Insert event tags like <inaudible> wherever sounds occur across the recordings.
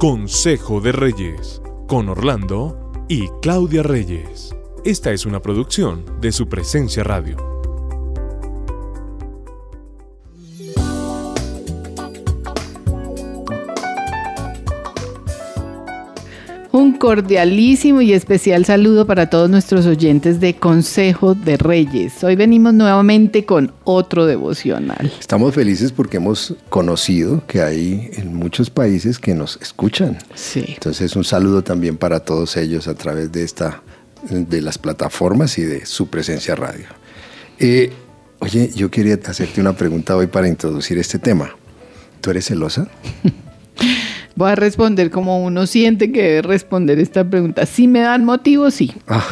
Consejo de Reyes, con Orlando y Claudia Reyes. Esta es una producción de su presencia radio. Cordialísimo y especial saludo para todos nuestros oyentes de Consejo de Reyes. Hoy venimos nuevamente con otro devocional. Estamos felices porque hemos conocido que hay en muchos países que nos escuchan. Sí. Entonces un saludo también para todos ellos a través de esta, de las plataformas y de su presencia radio. Eh, oye, yo quería hacerte una pregunta hoy para introducir este tema. ¿Tú eres celosa? <laughs> Voy a responder como uno siente que debe responder esta pregunta. Si me dan motivos, sí. Ah.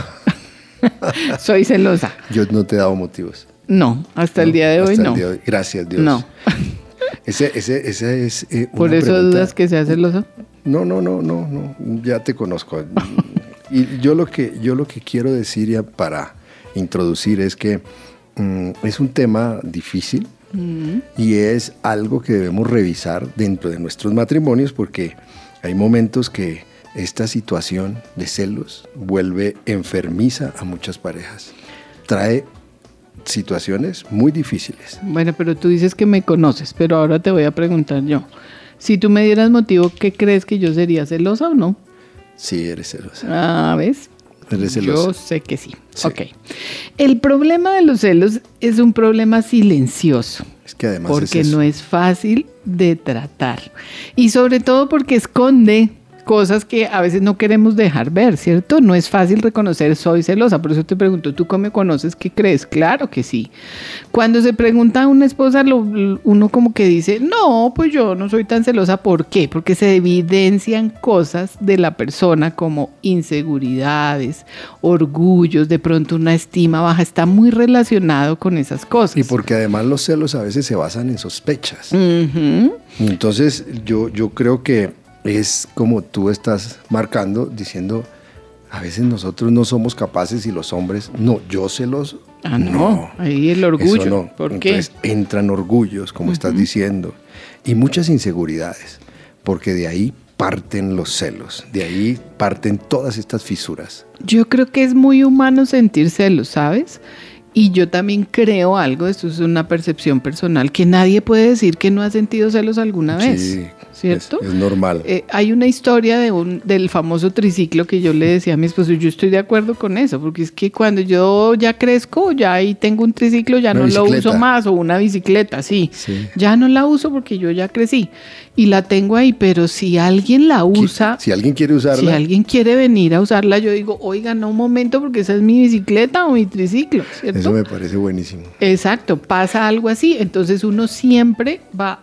<laughs> Soy celosa. Yo no te he dado motivos. No, hasta el día de hoy no. Gracias, Dios. No. <laughs> Ese, ese, ese es. Eh, ¿Por eso dudas que sea celoso? No, no, no, no, no. Ya te conozco. <laughs> y yo lo que, yo lo que quiero decir ya para introducir es que mm, es un tema difícil y es algo que debemos revisar dentro de nuestros matrimonios porque hay momentos que esta situación de celos vuelve enfermiza a muchas parejas. Trae situaciones muy difíciles. Bueno, pero tú dices que me conoces, pero ahora te voy a preguntar yo. Si tú me dieras motivo, ¿qué crees que yo sería celosa o no? Sí, eres celosa. Ah, ¿ves? Eres celosa. Yo sé que sí. Ok. El problema de los celos es un problema silencioso. Es que además porque es no es fácil de tratar. Y sobre todo porque esconde cosas que a veces no queremos dejar ver, ¿cierto? No es fácil reconocer soy celosa, por eso te pregunto, ¿tú cómo me conoces? ¿Qué crees? Claro que sí. Cuando se pregunta a una esposa, lo, uno como que dice, no, pues yo no soy tan celosa, ¿por qué? Porque se evidencian cosas de la persona como inseguridades, orgullos, de pronto una estima baja, está muy relacionado con esas cosas. Y porque además los celos a veces se basan en sospechas. Entonces yo, yo creo que es como tú estás marcando, diciendo, a veces nosotros no somos capaces y los hombres, no, yo celoso. Ah, no, ahí el orgullo. Eso no. ¿Por qué? Entonces entran orgullos, como estás diciendo, y muchas inseguridades, porque de ahí parten los celos, de ahí parten todas estas fisuras. Yo creo que es muy humano sentir celos, ¿sabes? Y yo también creo algo, esto es una percepción personal, que nadie puede decir que no ha sentido celos alguna vez. Sí, ¿Cierto? Es, es normal. Eh, hay una historia de un, del famoso triciclo que yo le decía a mi esposo, yo estoy de acuerdo con eso, porque es que cuando yo ya crezco, ya ahí tengo un triciclo, ya Una no lo uso más, o una bicicleta, sí. Sí. Ya no la uso porque yo ya crecí y la tengo ahí, pero si alguien la usa, si alguien quiere usarla, si alguien quiere venir a usarla, yo digo, oiga, no un momento, porque esa es mi bicicleta o mi triciclo, ¿cierto? eso me parece buenísimo. Exacto, pasa algo así. Entonces uno siempre va,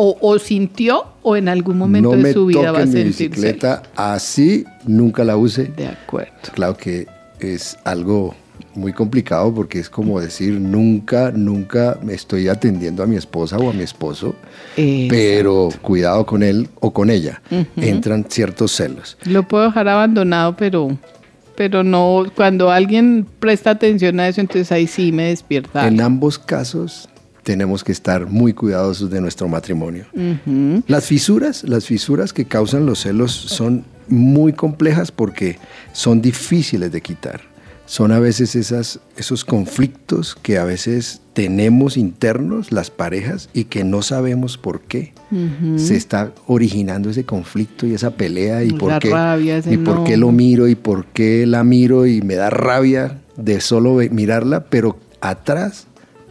o, o sintió, o en algún momento no de su vida va a toquen mi bicicleta así, nunca la use. De acuerdo. Claro que es algo muy complicado porque es como decir, nunca, nunca me estoy atendiendo a mi esposa o a mi esposo, Exacto. pero cuidado con él o con ella. Entran ciertos celos. Lo puedo dejar abandonado, pero, pero no, cuando alguien presta atención a eso, entonces ahí sí me despierta. En ambos casos tenemos que estar muy cuidadosos de nuestro matrimonio. Ujú. Las fisuras, las fisuras que causan los celos son muy complejas porque son difíciles de quitar. Son a veces esas, esos conflictos que a veces tenemos internos las parejas y que no sabemos por qué se está originando ese conflicto y esa pelea y La por qué rabia, y por qué lo miro y por qué la miro y me da rabia de solo mirarla, pero atrás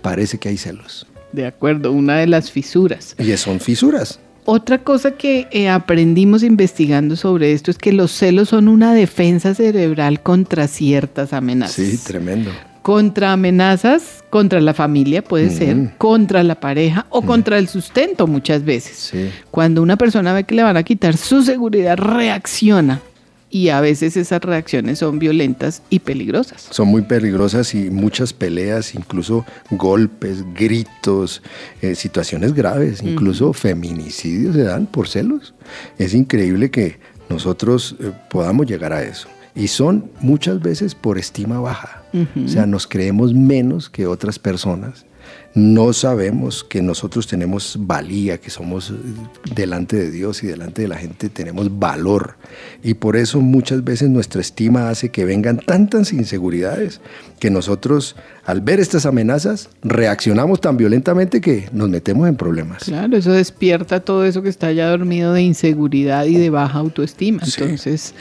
parece que hay celos De acuerdo, una de las fisuras. y son fisuras. Otra cosa que eh, aprendimos investigando sobre esto es que los celos son una defensa cerebral contra ciertas amenazas. Sí, tremendo. contra amenazas, contra la familia puede ser, contra la pareja o contra el sustento muchas veces. Sí. Cuando una persona ve que le van a quitar su seguridad, reacciona. Y a veces esas reacciones son violentas y peligrosas. Son muy peligrosas y muchas peleas, incluso golpes, gritos, eh, situaciones graves, incluso feminicidios se dan por celos. Es increíble que nosotros eh, podamos llegar a eso. Y son muchas veces por estima baja. O sea, nos creemos menos que otras personas. no sabemos que nosotros tenemos valía, que somos eh, delante de Dios y delante de la gente tenemos valor. Y por eso muchas veces nuestra estima hace que vengan tantas inseguridades que nosotros al ver estas amenazas reaccionamos tan violentamente que nos metemos en problemas. Claro, eso despierta todo eso que está ya dormido de inseguridad y de baja autoestima. Entonces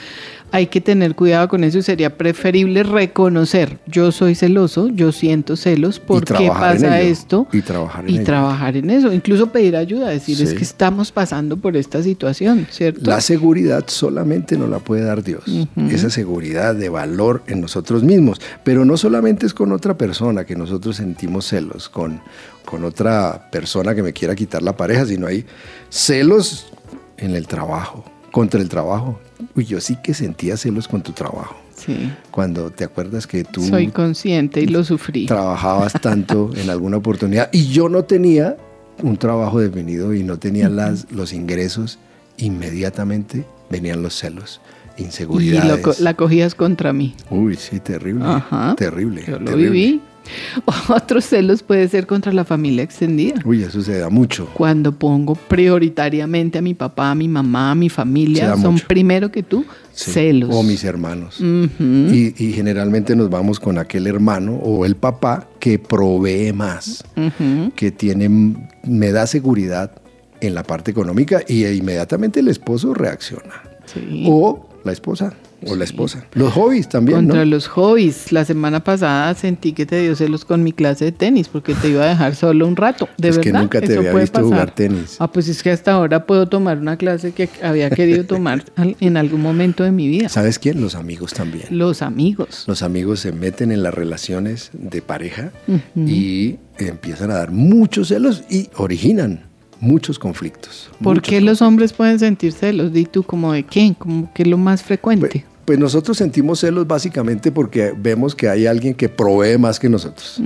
hay que tener cuidado con eso y sería preferible reconocer, yo soy celoso, yo siento celos, ¿por qué pasa esto? Y trabajar en y trabajar en eso, incluso pedir ayuda, decir es que estamos pasando por esta situación, ¿cierto? La seguridad solamente nos la puede dar Dios, esa seguridad de valor en nosotros mismos, pero no solamente es con otra persona que nosotros sentimos celos, con, con otra persona que me quiera quitar la pareja, sino hay celos en el trabajo, contra el trabajo, Uy, yo sí que sentía celos con tu trabajo. Sí. Cuando te acuerdas que tú... Soy consciente y lo sufrí. Trabajabas tanto <laughs> en alguna oportunidad y yo no tenía un trabajo definido y no tenía las, los ingresos, inmediatamente venían los celos, inseguridades. Y la cogías contra mí. Uy, sí, terrible. Terrible. Yo lo viví. <laughs> Otros celos puede ser contra la familia extendida. Uy, eso se da mucho. Cuando pongo prioritariamente a mi papá, a mi mamá, a mi familia, son primero que tú, celos. O mis hermanos. y, generalmente nos vamos con aquel hermano o el papá que provee más, que tiene, me da seguridad en la parte económica y inmediatamente el esposo reacciona. O la esposa. O la esposa. Los hobbies también. Contra los hobbies. La semana pasada sentí que te dio celos con mi clase de tenis porque te iba a dejar solo un rato. De es verdad. que nunca te había visto jugar tenis. Ah, pues es que hasta ahora puedo tomar una clase que había querido tomar <laughs> en algún momento de mi vida. ¿Sabes quién? Los amigos también. Los amigos. Los amigos se meten en las relaciones de pareja y empiezan a dar muchos celos y originan muchos conflictos. ¿Por qué los hombres pueden sentir celos? Di tú, ¿como de quién? ¿Como que es lo más frecuente? Pues, pues, nosotros sentimos celos básicamente porque vemos que hay alguien que provee más que nosotros.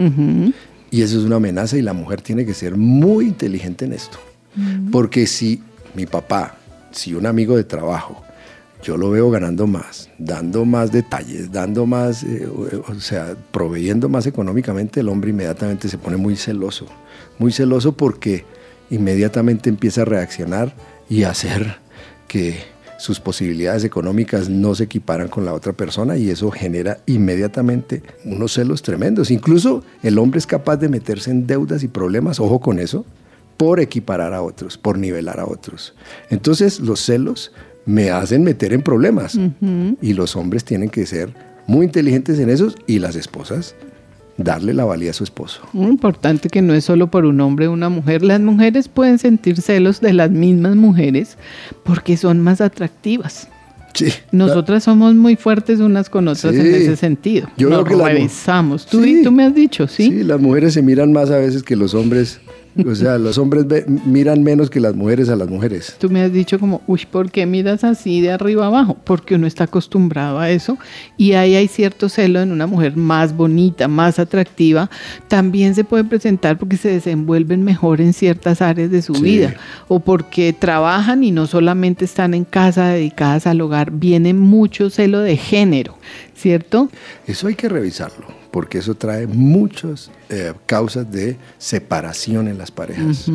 Y eso es una amenaza y la mujer tiene que ser muy inteligente en esto. Porque si mi papá, si un amigo de trabajo, yo lo veo ganando más, dando más detalles, dando más, eh, o sea, proveyendo más económicamente, el hombre inmediatamente se pone muy celoso. Muy celoso porque inmediatamente empieza a reaccionar y a hacer que sus posibilidades económicas no se equiparan con la otra persona y eso genera inmediatamente unos celos tremendos. Incluso el hombre es capaz de meterse en deudas y problemas, ojo con eso, por equiparar a otros, por nivelar a otros. Entonces los celos me hacen meter en problemas y los hombres tienen que ser muy inteligentes en eso y las esposas darle la valía a su esposo. Muy importante que no es solo por un hombre o una mujer. Las mujeres pueden sentir celos de las mismas mujeres porque son más atractivas. Sí, Nosotras somos muy fuertes unas con otras en ese sentido. Yo Nos creo que revisamos. Tú, tú me has dicho, ¿sí? Sí, las mujeres se miran más a veces que los hombres o sea, los hombres miran menos que las mujeres a las mujeres. Tú me has dicho como, uy, ¿por qué miras así de arriba abajo? Porque uno está acostumbrado a eso y ahí hay cierto celo en una mujer más bonita, más atractiva. También se puede presentar porque se desenvuelven mejor en ciertas áreas de su vida o porque trabajan y no solamente están en casa dedicadas al hogar. Viene mucho celo de género, ¿cierto? Eso hay que revisarlo porque eso trae muchas eh, causas de separación en las parejas.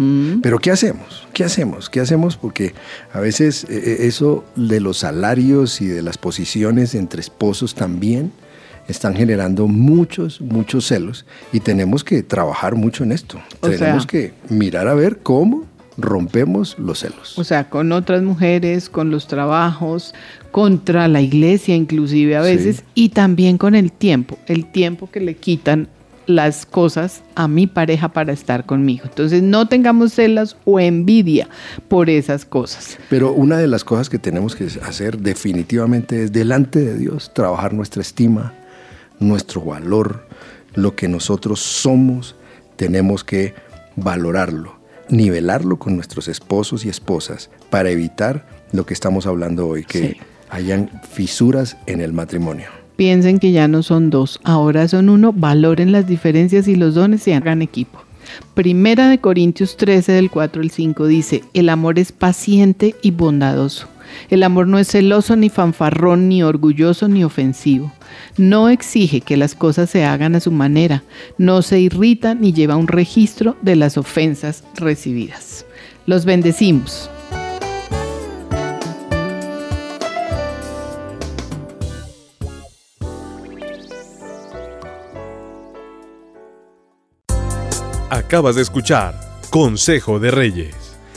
Pero ¿qué hacemos? ¿Qué hacemos? ¿Qué hacemos? Porque a veces eh, eh, eso de los salarios y de las posiciones entre esposos también están generando muchos, muchos celos y tenemos que trabajar mucho en esto. tenemos que mirar a ver cómo rompemos los celos. O sea, con otras mujeres, con los trabajos, contra la iglesia inclusive a veces, y también con el tiempo, el tiempo que le quitan las cosas a mi pareja para estar conmigo. Entonces no tengamos celas o envidia por esas cosas. Pero una de las cosas que tenemos que hacer definitivamente es delante de Dios trabajar nuestra estima, nuestro valor, lo que nosotros somos, tenemos que valorarlo nivelarlo con nuestros esposos y esposas para evitar lo que estamos hablando hoy, que hayan fisuras en el matrimonio. Piensen que ya no son dos, ahora son uno, valoren las diferencias y los dones y hagan equipo. Primera de Corintios 13 del 4 al 5 dice, el amor es paciente y bondadoso. El amor no es celoso, ni fanfarrón, ni orgulloso, ni ofensivo. No exige que las cosas se hagan a su manera. No se irrita ni lleva un registro de las ofensas recibidas. Los bendecimos. Acabas de escuchar Consejo de Reyes.